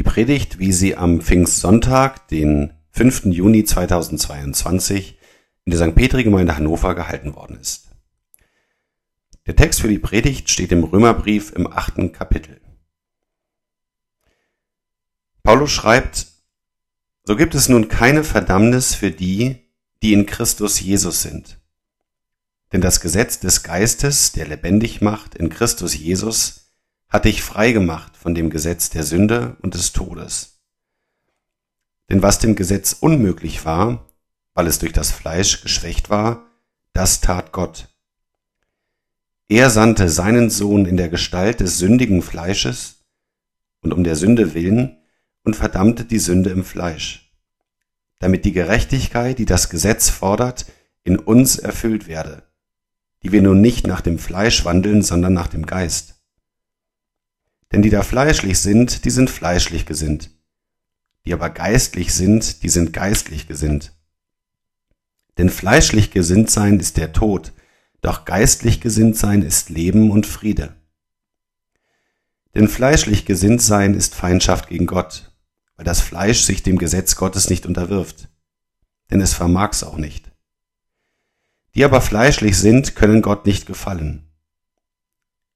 Die Predigt, wie sie am Pfingstsonntag, den 5. Juni 2022, in der St. Petri-Gemeinde Hannover gehalten worden ist. Der Text für die Predigt steht im Römerbrief im achten Kapitel. Paulus schreibt, so gibt es nun keine Verdammnis für die, die in Christus Jesus sind. Denn das Gesetz des Geistes, der lebendig macht in Christus Jesus, hat dich frei gemacht von dem Gesetz der Sünde und des Todes. Denn was dem Gesetz unmöglich war, weil es durch das Fleisch geschwächt war, das tat Gott. Er sandte seinen Sohn in der Gestalt des sündigen Fleisches und um der Sünde willen und verdammte die Sünde im Fleisch, damit die Gerechtigkeit, die das Gesetz fordert, in uns erfüllt werde die wir nun nicht nach dem Fleisch wandeln, sondern nach dem Geist. Denn die da fleischlich sind, die sind fleischlich gesinnt. Die aber geistlich sind, die sind geistlich gesinnt. Denn fleischlich gesinnt sein ist der Tod, doch geistlich gesinnt sein ist Leben und Friede. Denn fleischlich gesinnt sein ist Feindschaft gegen Gott, weil das Fleisch sich dem Gesetz Gottes nicht unterwirft. Denn es vermag's auch nicht. Die aber fleischlich sind, können Gott nicht gefallen.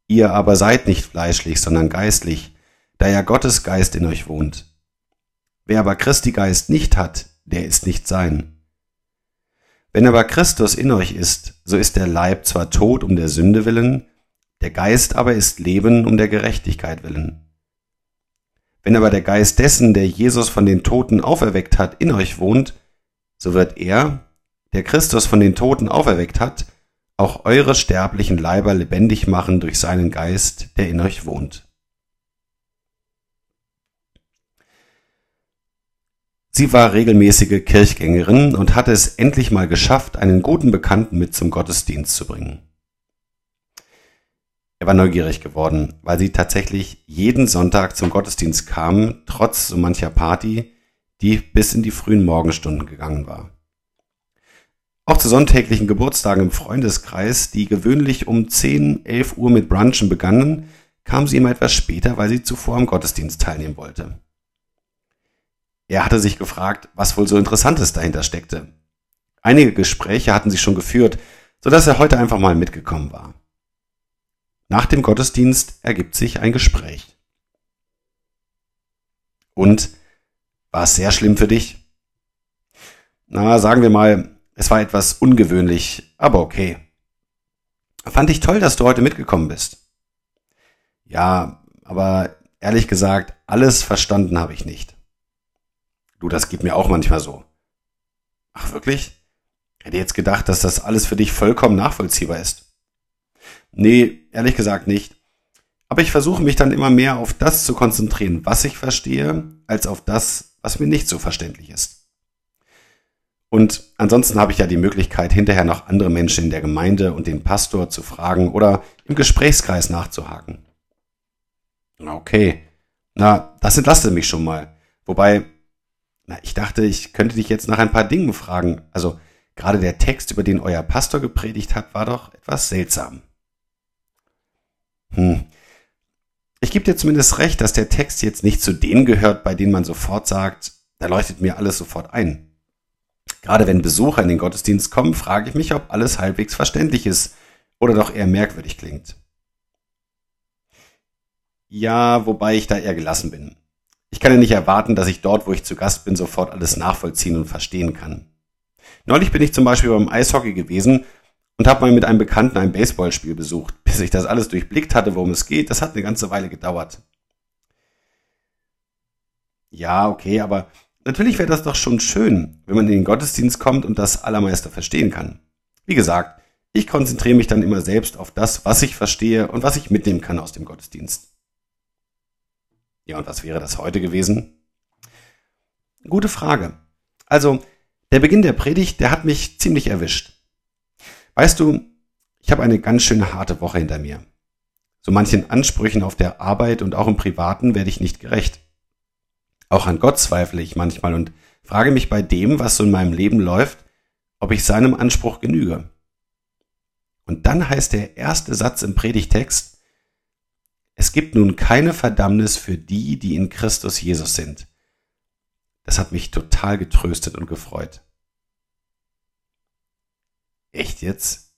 Ihr aber seid nicht fleischlich, sondern geistlich, da ja Gottes Geist in euch wohnt. Wer aber Christi Geist nicht hat, der ist nicht sein. Wenn aber Christus in euch ist, so ist der Leib zwar tot um der Sünde willen, der Geist aber ist Leben um der Gerechtigkeit willen. Wenn aber der Geist dessen, der Jesus von den Toten auferweckt hat, in euch wohnt, so wird er, der Christus von den Toten auferweckt hat, auch eure sterblichen Leiber lebendig machen durch seinen Geist, der in euch wohnt. Sie war regelmäßige Kirchgängerin und hatte es endlich mal geschafft, einen guten Bekannten mit zum Gottesdienst zu bringen. Er war neugierig geworden, weil sie tatsächlich jeden Sonntag zum Gottesdienst kam, trotz so mancher Party, die bis in die frühen Morgenstunden gegangen war. Auch zu sonntäglichen Geburtstagen im Freundeskreis, die gewöhnlich um 10, 11 Uhr mit Brunchen begannen, kam sie immer etwas später, weil sie zuvor am Gottesdienst teilnehmen wollte. Er hatte sich gefragt, was wohl so Interessantes dahinter steckte. Einige Gespräche hatten sie schon geführt, so dass er heute einfach mal mitgekommen war. Nach dem Gottesdienst ergibt sich ein Gespräch. Und war es sehr schlimm für dich? Na, sagen wir mal, es war etwas ungewöhnlich, aber okay. Fand ich toll, dass du heute mitgekommen bist. Ja, aber ehrlich gesagt, alles verstanden habe ich nicht. Du, das geht mir auch manchmal so. Ach wirklich? Hätte jetzt gedacht, dass das alles für dich vollkommen nachvollziehbar ist. Nee, ehrlich gesagt nicht. Aber ich versuche mich dann immer mehr auf das zu konzentrieren, was ich verstehe, als auf das, was mir nicht so verständlich ist. Und ansonsten habe ich ja die Möglichkeit, hinterher noch andere Menschen in der Gemeinde und den Pastor zu fragen oder im Gesprächskreis nachzuhaken. Okay, na, das entlastet mich schon mal. Wobei, na, ich dachte, ich könnte dich jetzt nach ein paar Dingen fragen. Also, gerade der Text, über den euer Pastor gepredigt hat, war doch etwas seltsam. Hm. Ich gebe dir zumindest recht, dass der Text jetzt nicht zu denen gehört, bei denen man sofort sagt, da leuchtet mir alles sofort ein. Gerade wenn Besucher in den Gottesdienst kommen, frage ich mich, ob alles halbwegs verständlich ist oder doch eher merkwürdig klingt. Ja, wobei ich da eher gelassen bin. Ich kann ja nicht erwarten, dass ich dort, wo ich zu Gast bin, sofort alles nachvollziehen und verstehen kann. Neulich bin ich zum Beispiel beim Eishockey gewesen und habe mal mit einem Bekannten ein Baseballspiel besucht. Bis ich das alles durchblickt hatte, worum es geht, das hat eine ganze Weile gedauert. Ja, okay, aber Natürlich wäre das doch schon schön, wenn man in den Gottesdienst kommt und das Allermeister verstehen kann. Wie gesagt, ich konzentriere mich dann immer selbst auf das, was ich verstehe und was ich mitnehmen kann aus dem Gottesdienst. Ja, und was wäre das heute gewesen? Gute Frage. Also, der Beginn der Predigt, der hat mich ziemlich erwischt. Weißt du, ich habe eine ganz schön harte Woche hinter mir. So manchen Ansprüchen auf der Arbeit und auch im Privaten werde ich nicht gerecht. Auch an Gott zweifle ich manchmal und frage mich bei dem, was so in meinem Leben läuft, ob ich seinem Anspruch genüge. Und dann heißt der erste Satz im Predigtext, es gibt nun keine Verdammnis für die, die in Christus Jesus sind. Das hat mich total getröstet und gefreut. Echt jetzt?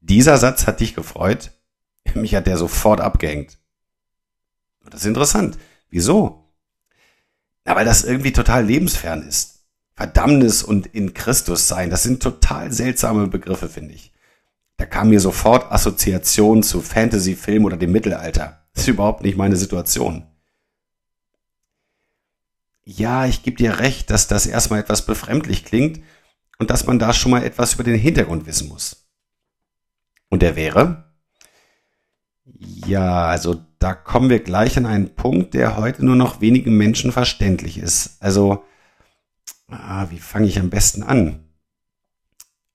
Dieser Satz hat dich gefreut? Mich hat der sofort abgehängt. Das ist interessant. Wieso? Na, weil das irgendwie total lebensfern ist. Verdammnis und in Christus sein, das sind total seltsame Begriffe, finde ich. Da kam mir sofort Assoziation zu Fantasy-Film oder dem Mittelalter. Das ist überhaupt nicht meine Situation. Ja, ich gebe dir recht, dass das erstmal etwas befremdlich klingt und dass man da schon mal etwas über den Hintergrund wissen muss. Und der wäre? Ja, also da kommen wir gleich an einen Punkt, der heute nur noch wenigen Menschen verständlich ist. Also, ah, wie fange ich am besten an?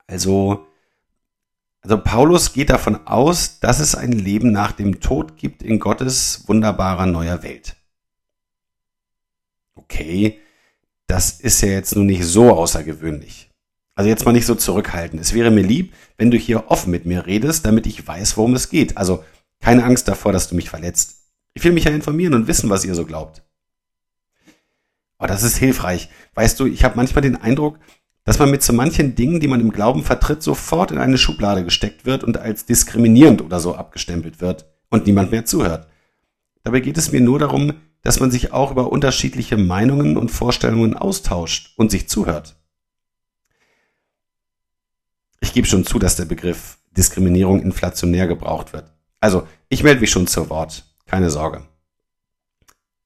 Also, also Paulus geht davon aus, dass es ein Leben nach dem Tod gibt in Gottes wunderbarer neuer Welt. Okay, das ist ja jetzt nun nicht so außergewöhnlich. Also jetzt mal nicht so zurückhalten. Es wäre mir lieb, wenn du hier offen mit mir redest, damit ich weiß, worum es geht. Also keine Angst davor, dass du mich verletzt. Ich will mich ja informieren und wissen, was ihr so glaubt. Aber das ist hilfreich. Weißt du, ich habe manchmal den Eindruck, dass man mit so manchen Dingen, die man im Glauben vertritt, sofort in eine Schublade gesteckt wird und als diskriminierend oder so abgestempelt wird und niemand mehr zuhört. Dabei geht es mir nur darum, dass man sich auch über unterschiedliche Meinungen und Vorstellungen austauscht und sich zuhört. Ich gebe schon zu, dass der Begriff Diskriminierung inflationär gebraucht wird. Also, ich melde mich schon zu Wort. Keine Sorge.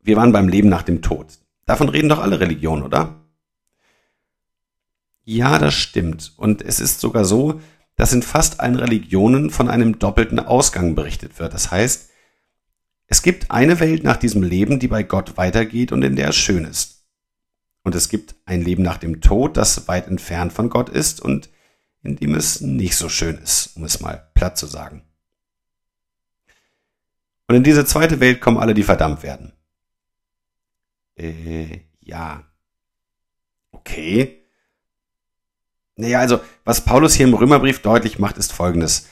Wir waren beim Leben nach dem Tod. Davon reden doch alle Religionen, oder? Ja, das stimmt. Und es ist sogar so, dass in fast allen Religionen von einem doppelten Ausgang berichtet wird. Das heißt, es gibt eine Welt nach diesem Leben, die bei Gott weitergeht und in der es schön ist. Und es gibt ein Leben nach dem Tod, das weit entfernt von Gott ist und in dem es nicht so schön ist, um es mal platt zu sagen. Und in diese zweite Welt kommen alle, die verdammt werden. Äh, ja. Okay. Naja, also, was Paulus hier im Römerbrief deutlich macht, ist folgendes.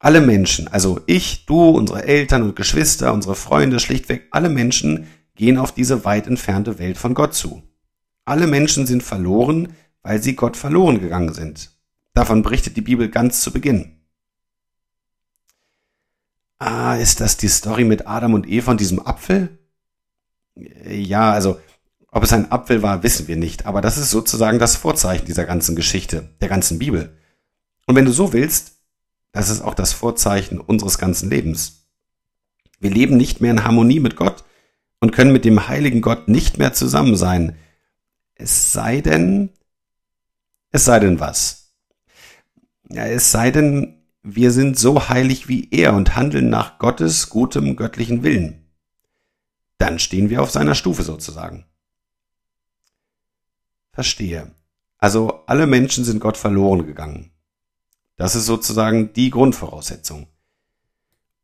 Alle Menschen, also ich, du, unsere Eltern und Geschwister, unsere Freunde, schlichtweg alle Menschen gehen auf diese weit entfernte Welt von Gott zu. Alle Menschen sind verloren, weil sie Gott verloren gegangen sind. Davon berichtet die Bibel ganz zu Beginn. Ah, ist das die Story mit Adam und Eva und diesem Apfel? Ja, also ob es ein Apfel war, wissen wir nicht, aber das ist sozusagen das Vorzeichen dieser ganzen Geschichte, der ganzen Bibel. Und wenn du so willst, das ist auch das Vorzeichen unseres ganzen Lebens. Wir leben nicht mehr in Harmonie mit Gott und können mit dem heiligen Gott nicht mehr zusammen sein. Es sei denn, es sei denn was? Ja, es sei denn, wir sind so heilig wie er und handeln nach Gottes gutem göttlichen Willen. Dann stehen wir auf seiner Stufe sozusagen. Verstehe. Also alle Menschen sind Gott verloren gegangen. Das ist sozusagen die Grundvoraussetzung.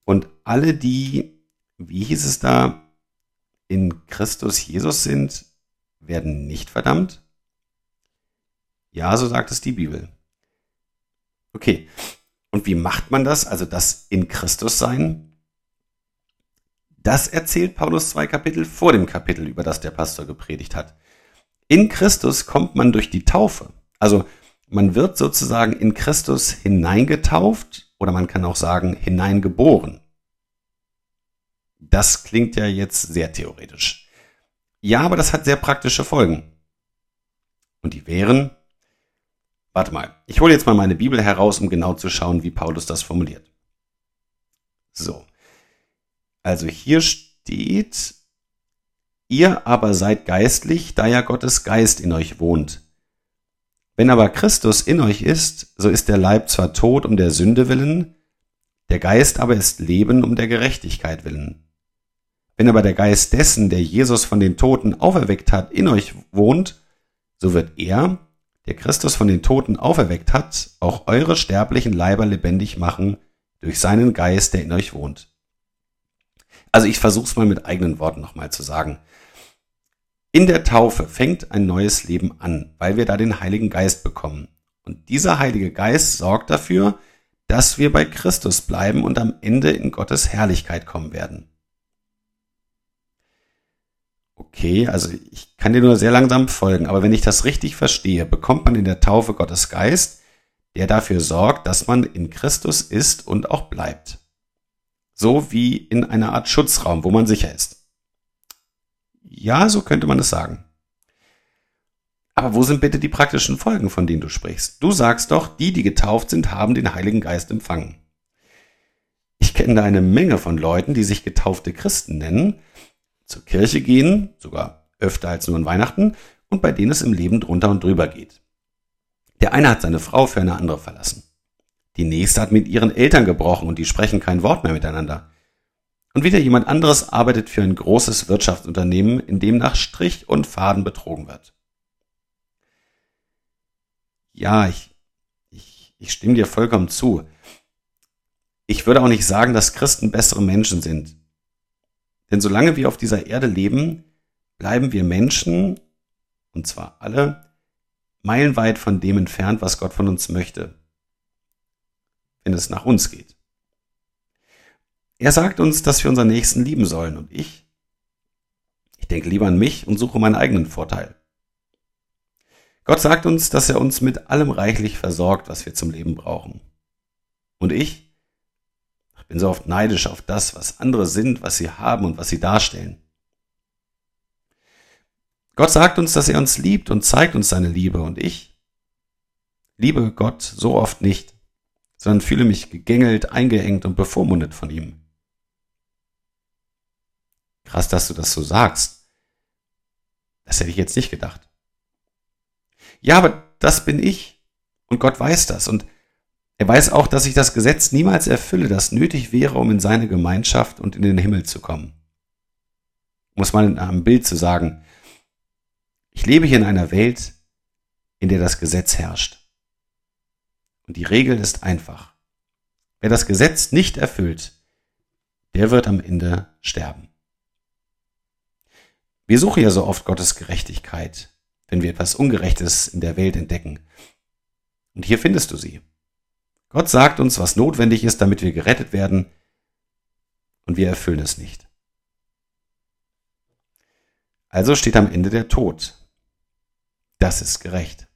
Und alle, die, wie hieß es da, in Christus Jesus sind, werden nicht verdammt? Ja, so sagt es die Bibel. Okay. Und wie macht man das? Also das in Christus sein? Das erzählt Paulus zwei Kapitel vor dem Kapitel, über das der Pastor gepredigt hat. In Christus kommt man durch die Taufe. Also man wird sozusagen in Christus hineingetauft oder man kann auch sagen hineingeboren. Das klingt ja jetzt sehr theoretisch. Ja, aber das hat sehr praktische Folgen. Und die wären, warte mal, ich hole jetzt mal meine Bibel heraus, um genau zu schauen, wie Paulus das formuliert. So. Also hier steht, Ihr aber seid geistlich, da ja Gottes Geist in euch wohnt. Wenn aber Christus in euch ist, so ist der Leib zwar tot um der Sünde willen, der Geist aber ist Leben um der Gerechtigkeit willen. Wenn aber der Geist dessen, der Jesus von den Toten auferweckt hat, in euch wohnt, so wird er, der Christus von den Toten auferweckt hat, auch eure sterblichen Leiber lebendig machen durch seinen Geist, der in euch wohnt. Also ich versuche es mal mit eigenen Worten nochmal zu sagen. In der Taufe fängt ein neues Leben an, weil wir da den Heiligen Geist bekommen. Und dieser Heilige Geist sorgt dafür, dass wir bei Christus bleiben und am Ende in Gottes Herrlichkeit kommen werden. Okay, also ich kann dir nur sehr langsam folgen, aber wenn ich das richtig verstehe, bekommt man in der Taufe Gottes Geist, der dafür sorgt, dass man in Christus ist und auch bleibt. So wie in einer Art Schutzraum, wo man sicher ist. Ja, so könnte man es sagen. Aber wo sind bitte die praktischen Folgen, von denen du sprichst? Du sagst doch, die, die getauft sind, haben den Heiligen Geist empfangen. Ich kenne da eine Menge von Leuten, die sich getaufte Christen nennen, zur Kirche gehen, sogar öfter als nur an Weihnachten, und bei denen es im Leben drunter und drüber geht. Der eine hat seine Frau für eine andere verlassen. Die nächste hat mit ihren Eltern gebrochen und die sprechen kein Wort mehr miteinander. Und wieder jemand anderes arbeitet für ein großes Wirtschaftsunternehmen, in dem nach Strich und Faden betrogen wird ja, ich, ich, ich stimme dir vollkommen zu. Ich würde auch nicht sagen, dass Christen bessere Menschen sind. Denn solange wir auf dieser Erde leben, bleiben wir Menschen, und zwar alle, meilenweit von dem entfernt, was Gott von uns möchte, wenn es nach uns geht. Er sagt uns, dass wir unseren Nächsten lieben sollen, und ich, ich denke lieber an mich und suche meinen eigenen Vorteil. Gott sagt uns, dass er uns mit allem reichlich versorgt, was wir zum Leben brauchen. Und ich? Bin so oft neidisch auf das, was andere sind, was sie haben und was sie darstellen. Gott sagt uns, dass er uns liebt und zeigt uns seine Liebe und ich liebe Gott so oft nicht, sondern fühle mich gegängelt, eingeengt und bevormundet von ihm. Krass, dass du das so sagst. Das hätte ich jetzt nicht gedacht. Ja, aber das bin ich. Und Gott weiß das. Und er weiß auch, dass ich das Gesetz niemals erfülle, das nötig wäre, um in seine Gemeinschaft und in den Himmel zu kommen. Muss man in einem Bild zu sagen, ich lebe hier in einer Welt, in der das Gesetz herrscht. Und die Regel ist einfach. Wer das Gesetz nicht erfüllt, der wird am Ende sterben. Wir suchen ja so oft Gottes Gerechtigkeit wenn wir etwas Ungerechtes in der Welt entdecken. Und hier findest du sie. Gott sagt uns, was notwendig ist, damit wir gerettet werden, und wir erfüllen es nicht. Also steht am Ende der Tod. Das ist gerecht.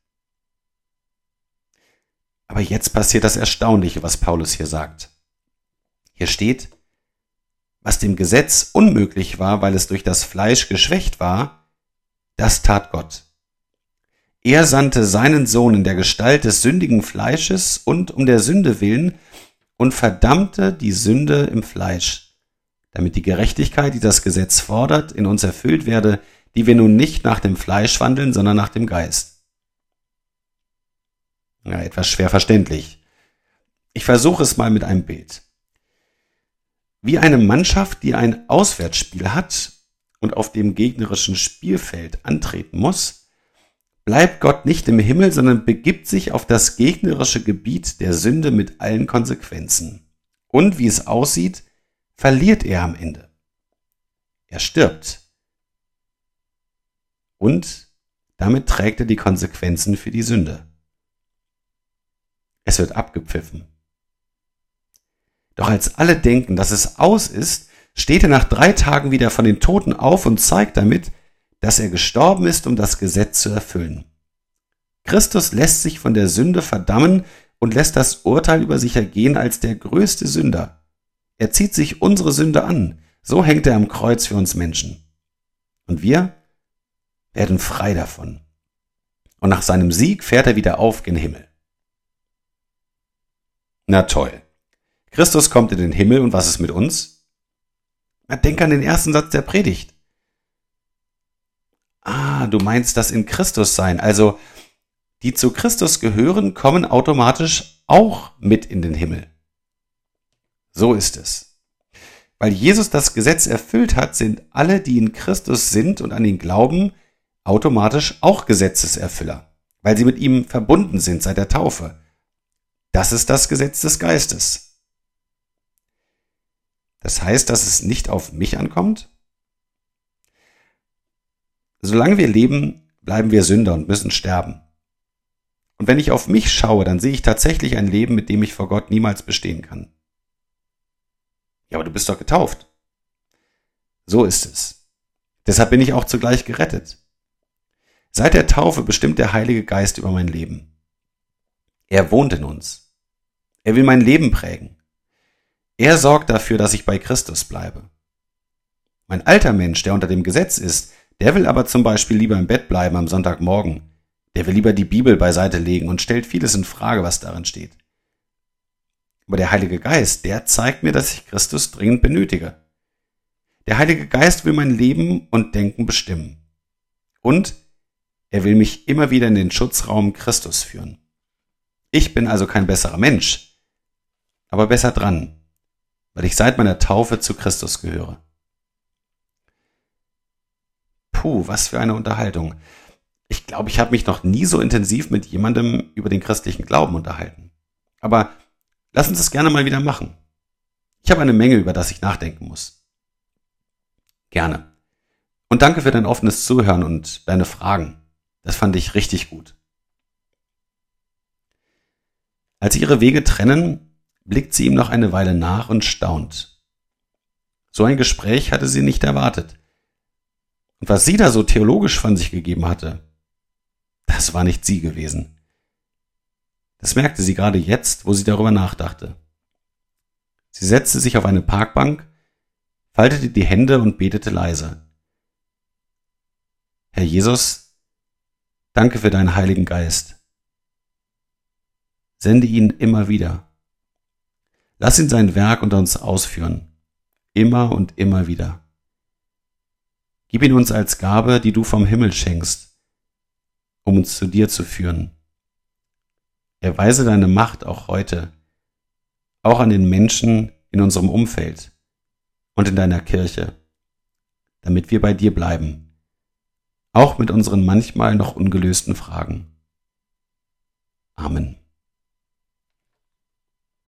Aber jetzt passiert das Erstaunliche, was Paulus hier sagt. Hier steht, was dem Gesetz unmöglich war, weil es durch das Fleisch geschwächt war, das tat Gott. Er sandte seinen Sohn in der Gestalt des sündigen Fleisches und um der Sünde willen und verdammte die Sünde im Fleisch, damit die Gerechtigkeit, die das Gesetz fordert, in uns erfüllt werde, die wir nun nicht nach dem Fleisch wandeln, sondern nach dem Geist. Ja, etwas schwer verständlich. Ich versuche es mal mit einem Bild. Wie eine Mannschaft, die ein Auswärtsspiel hat und auf dem gegnerischen Spielfeld antreten muss, bleibt Gott nicht im Himmel, sondern begibt sich auf das gegnerische Gebiet der Sünde mit allen Konsequenzen. Und wie es aussieht, verliert er am Ende. Er stirbt. Und damit trägt er die Konsequenzen für die Sünde. Es wird abgepfiffen. Doch als alle denken, dass es aus ist, steht er nach drei Tagen wieder von den Toten auf und zeigt damit, dass er gestorben ist, um das Gesetz zu erfüllen. Christus lässt sich von der Sünde verdammen und lässt das Urteil über sich ergehen als der größte Sünder. Er zieht sich unsere Sünde an, so hängt er am Kreuz für uns Menschen. Und wir werden frei davon. Und nach seinem Sieg fährt er wieder auf gen Himmel. Na toll. Christus kommt in den Himmel und was ist mit uns? Na, denk an den ersten Satz der Predigt. Ah, du meinst das in Christus sein. Also, die zu Christus gehören, kommen automatisch auch mit in den Himmel. So ist es. Weil Jesus das Gesetz erfüllt hat, sind alle, die in Christus sind und an ihn glauben, automatisch auch Gesetzeserfüller, weil sie mit ihm verbunden sind seit der Taufe. Das ist das Gesetz des Geistes. Das heißt, dass es nicht auf mich ankommt, Solange wir leben, bleiben wir Sünder und müssen sterben. Und wenn ich auf mich schaue, dann sehe ich tatsächlich ein Leben, mit dem ich vor Gott niemals bestehen kann. Ja, aber du bist doch getauft. So ist es. Deshalb bin ich auch zugleich gerettet. Seit der Taufe bestimmt der Heilige Geist über mein Leben. Er wohnt in uns. Er will mein Leben prägen. Er sorgt dafür, dass ich bei Christus bleibe. Mein alter Mensch, der unter dem Gesetz ist, der will aber zum Beispiel lieber im Bett bleiben am Sonntagmorgen. Der will lieber die Bibel beiseite legen und stellt vieles in Frage, was darin steht. Aber der Heilige Geist, der zeigt mir, dass ich Christus dringend benötige. Der Heilige Geist will mein Leben und Denken bestimmen. Und er will mich immer wieder in den Schutzraum Christus führen. Ich bin also kein besserer Mensch, aber besser dran, weil ich seit meiner Taufe zu Christus gehöre. Puh, was für eine Unterhaltung. Ich glaube, ich habe mich noch nie so intensiv mit jemandem über den christlichen Glauben unterhalten. Aber lass uns das gerne mal wieder machen. Ich habe eine Menge, über das ich nachdenken muss. Gerne. Und danke für dein offenes Zuhören und deine Fragen. Das fand ich richtig gut. Als sie ihre Wege trennen, blickt sie ihm noch eine Weile nach und staunt. So ein Gespräch hatte sie nicht erwartet. Und was sie da so theologisch von sich gegeben hatte, das war nicht sie gewesen. Das merkte sie gerade jetzt, wo sie darüber nachdachte. Sie setzte sich auf eine Parkbank, faltete die Hände und betete leise. Herr Jesus, danke für deinen Heiligen Geist. Sende ihn immer wieder. Lass ihn sein Werk unter uns ausführen. Immer und immer wieder. Gib ihn uns als Gabe, die du vom Himmel schenkst, um uns zu dir zu führen. Erweise deine Macht auch heute, auch an den Menschen in unserem Umfeld und in deiner Kirche, damit wir bei dir bleiben, auch mit unseren manchmal noch ungelösten Fragen. Amen.